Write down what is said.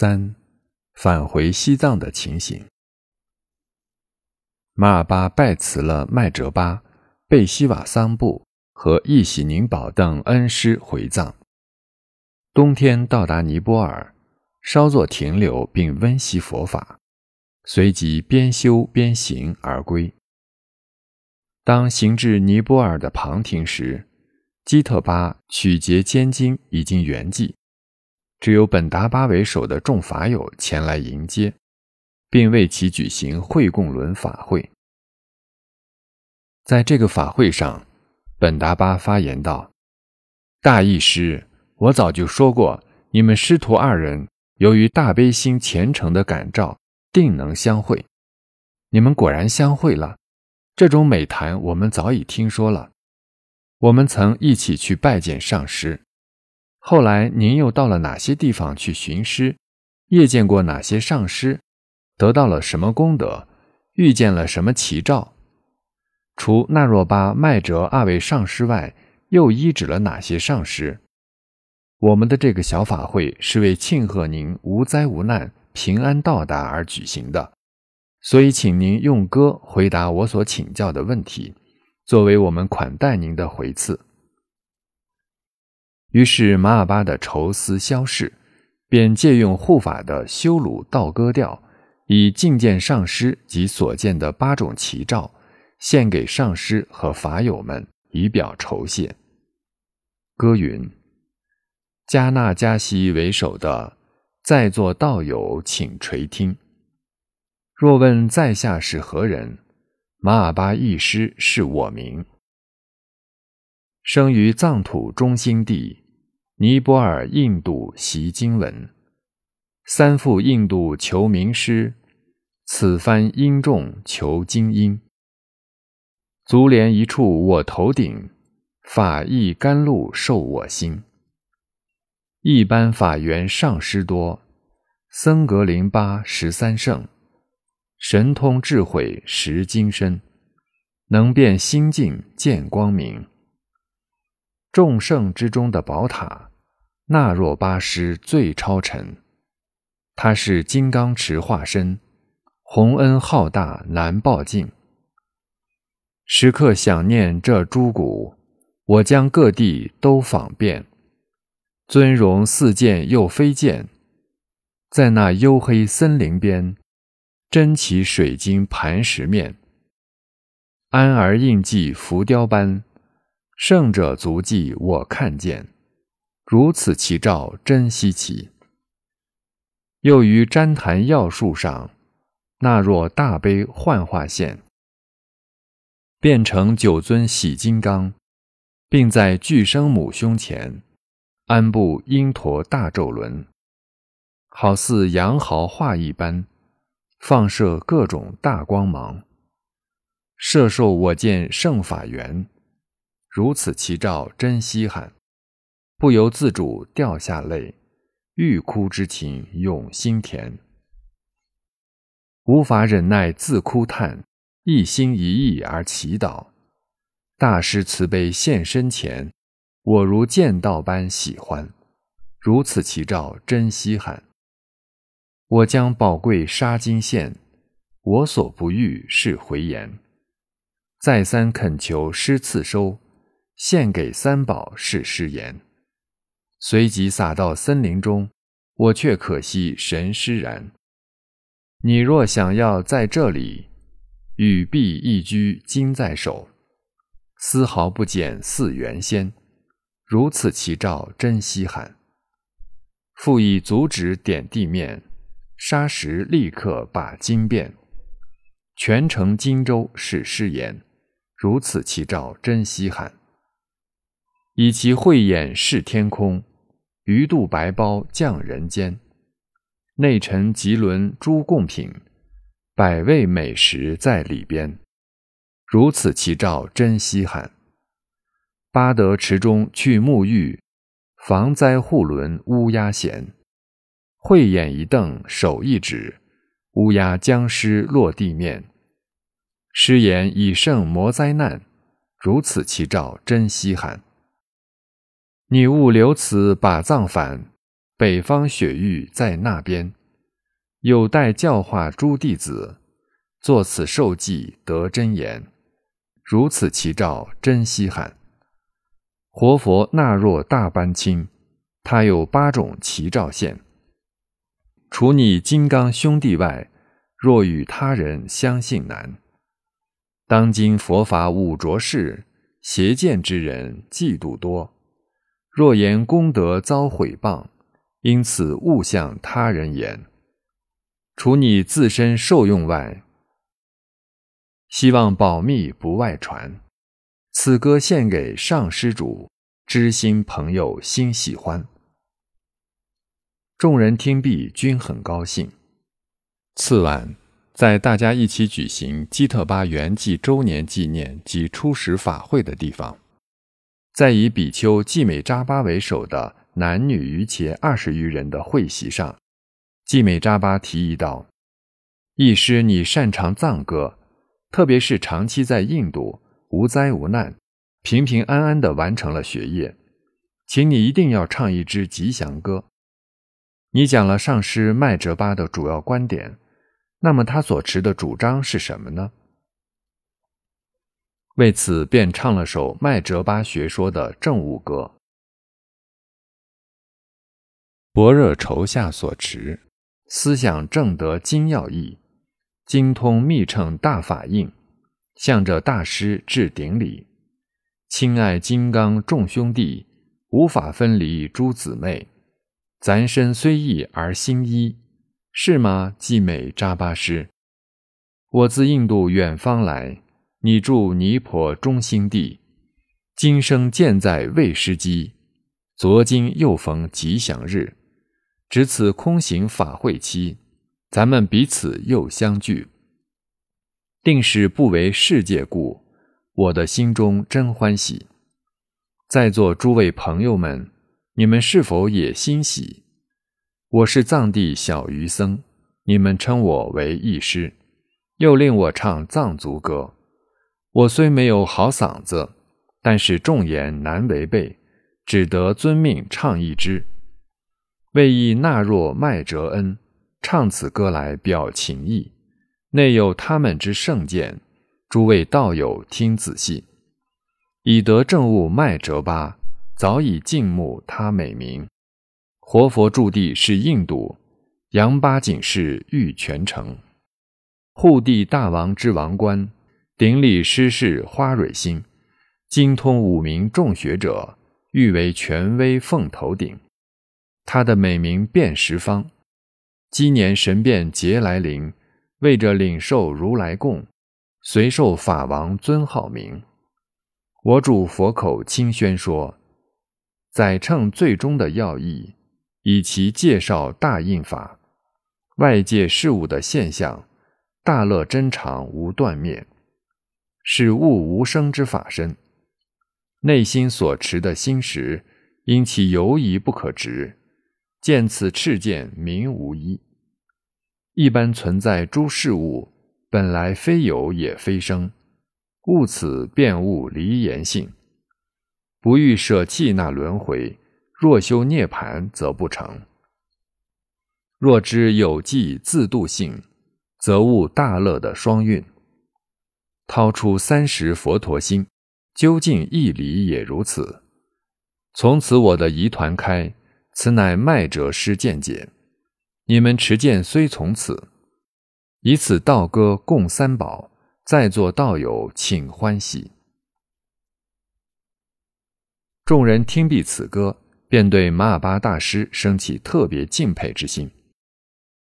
三，返回西藏的情形。马尔巴拜辞了麦哲巴、贝西瓦桑布和易喜宁宝等恩师回藏。冬天到达尼泊尔，稍作停留并温习佛法，随即边修边行而归。当行至尼泊尔的旁听时，基特巴取节监经已经圆寂。只有本达巴为首的众法友前来迎接，并为其举行会供轮法会。在这个法会上，本达巴发言道：“大义师，我早就说过，你们师徒二人由于大悲心虔诚的感召，定能相会。你们果然相会了。这种美谈我们早已听说了。我们曾一起去拜见上师。”后来您又到了哪些地方去寻师？夜见过哪些上师？得到了什么功德？遇见了什么奇兆？除那若巴、麦哲二位上师外，又医治了哪些上师？我们的这个小法会是为庆贺您无灾无难、平安到达而举行的，所以请您用歌回答我所请教的问题，作为我们款待您的回赐。于是马尔巴的愁思消逝，便借用护法的修鲁道歌调，以觐见上师及所见的八种奇兆，献给上师和法友们，以表酬谢。歌云：加纳加西为首的在座道友，请垂听。若问在下是何人，马尔巴一师是我名。生于藏土中心地，尼泊尔、印度习经文，三赴印度求名师，此番因众求精英。足连一处我头顶，法意甘露受我心。一般法缘上师多，僧格林巴十三圣，神通智慧识精深，能辨心境见光明。众圣之中的宝塔，那若巴师最超尘。他是金刚持化身，洪恩浩大难报尽。时刻想念这诸古，我将各地都访遍。尊荣似剑又非剑，在那幽黑森林边，珍奇水晶磐石面，安儿印记浮雕般。圣者足迹，我看见，如此奇兆，真稀奇。又于旃檀要树上，那若大悲幻化现，变成九尊喜金刚，并在俱生母胸前安布鹰驼大咒轮，好似羊毫画一般，放射各种大光芒，摄受我见圣法缘。如此奇兆，真稀罕，不由自主掉下泪，欲哭之情涌心田，无法忍耐自哭叹，一心一意而祈祷，大师慈悲现身前，我如见到般喜欢，如此奇兆，真稀罕，我将宝贵纱巾献，我所不欲是回言，再三恳求师赐收。献给三宝是誓言，随即撒到森林中，我却可惜神施然。你若想要在这里，与璧一居，金在手，丝毫不减似原先。如此奇兆真稀罕。复以足指点地面，砂石立刻把金变，全城荆州是誓言。如此奇兆真稀罕。以其慧眼视天空，鱼肚白包降人间，内陈吉轮诸贡品，百味美食在里边。如此奇兆真稀罕。八德池中去沐浴，防灾护轮乌鸦闲。慧眼一瞪手一指，乌鸦僵尸落地面。失言以胜魔灾难。如此奇兆真稀罕。你勿留此把藏返，北方雪域在那边，有待教化诸弟子，作此受记得真言。如此奇兆真稀罕。活佛那若大般轻，他有八种奇兆现。除你金刚兄弟外，若与他人相信难。当今佛法五浊世，邪见之人嫉妒多。若言功德遭毁谤，因此勿向他人言。除你自身受用外，希望保密不外传。此歌献给上施主，知心朋友心喜欢。众人听毕，均很高兴。次晚，在大家一起举行基特巴圆寂周年纪念及初始法会的地方，在以比丘季美扎巴为首的男女余伽二十余人的会席上，季美扎巴提议道：“义师，你擅长藏歌，特别是长期在印度。”无灾无难，平平安安地完成了学业，请你一定要唱一支吉祥歌。你讲了上师麦哲巴的主要观点，那么他所持的主张是什么呢？为此，便唱了首麦哲巴学说的正悟歌：般若愁下所持，思想正得精要义，精通密乘大法印。向着大师致顶礼，亲爱金刚众兄弟，无法分离诸姊妹，咱身虽异而心一，是吗？季美扎巴师，我自印度远方来，你住尼婆中心地，今生见在未时机，昨今又逢吉祥日，值此空行法会期，咱们彼此又相聚。定是不为世界故，我的心中真欢喜。在座诸位朋友们，你们是否也欣喜？我是藏地小渔僧，你们称我为义师，又令我唱藏族歌。我虽没有好嗓子，但是众言难违背，只得遵命唱一支。为意纳若麦哲恩，唱此歌来表情意。内有他们之圣见，诸位道友听仔细。以得正悟麦哲巴，早已敬慕他美名。活佛驻地是印度，杨巴景是玉泉城。护地大王之王冠，顶礼师事花蕊心。精通五名众学者，誉为权威凤头顶。他的美名遍十方。今年神变节来临。为着领受如来供，随受法王尊号名。我主佛口清宣说，载称最终的要义，以其介绍大印法，外界事物的现象，大乐真常无断灭，是物无生之法身。内心所持的心识，因其犹疑不可执，见此赤见名无一。一般存在诸事物，本来非有也非生，悟此便悟离言性，不欲舍弃那轮回。若修涅盘，则不成。若知有记自度性，则悟大乐的双运。掏出三十佛陀心，究竟义理也如此。从此我的疑团开，此乃麦者师见解。你们持剑虽从此，以此道歌共三宝，在座道友请欢喜。众人听毕此歌，便对马尔巴大师生起特别敬佩之心。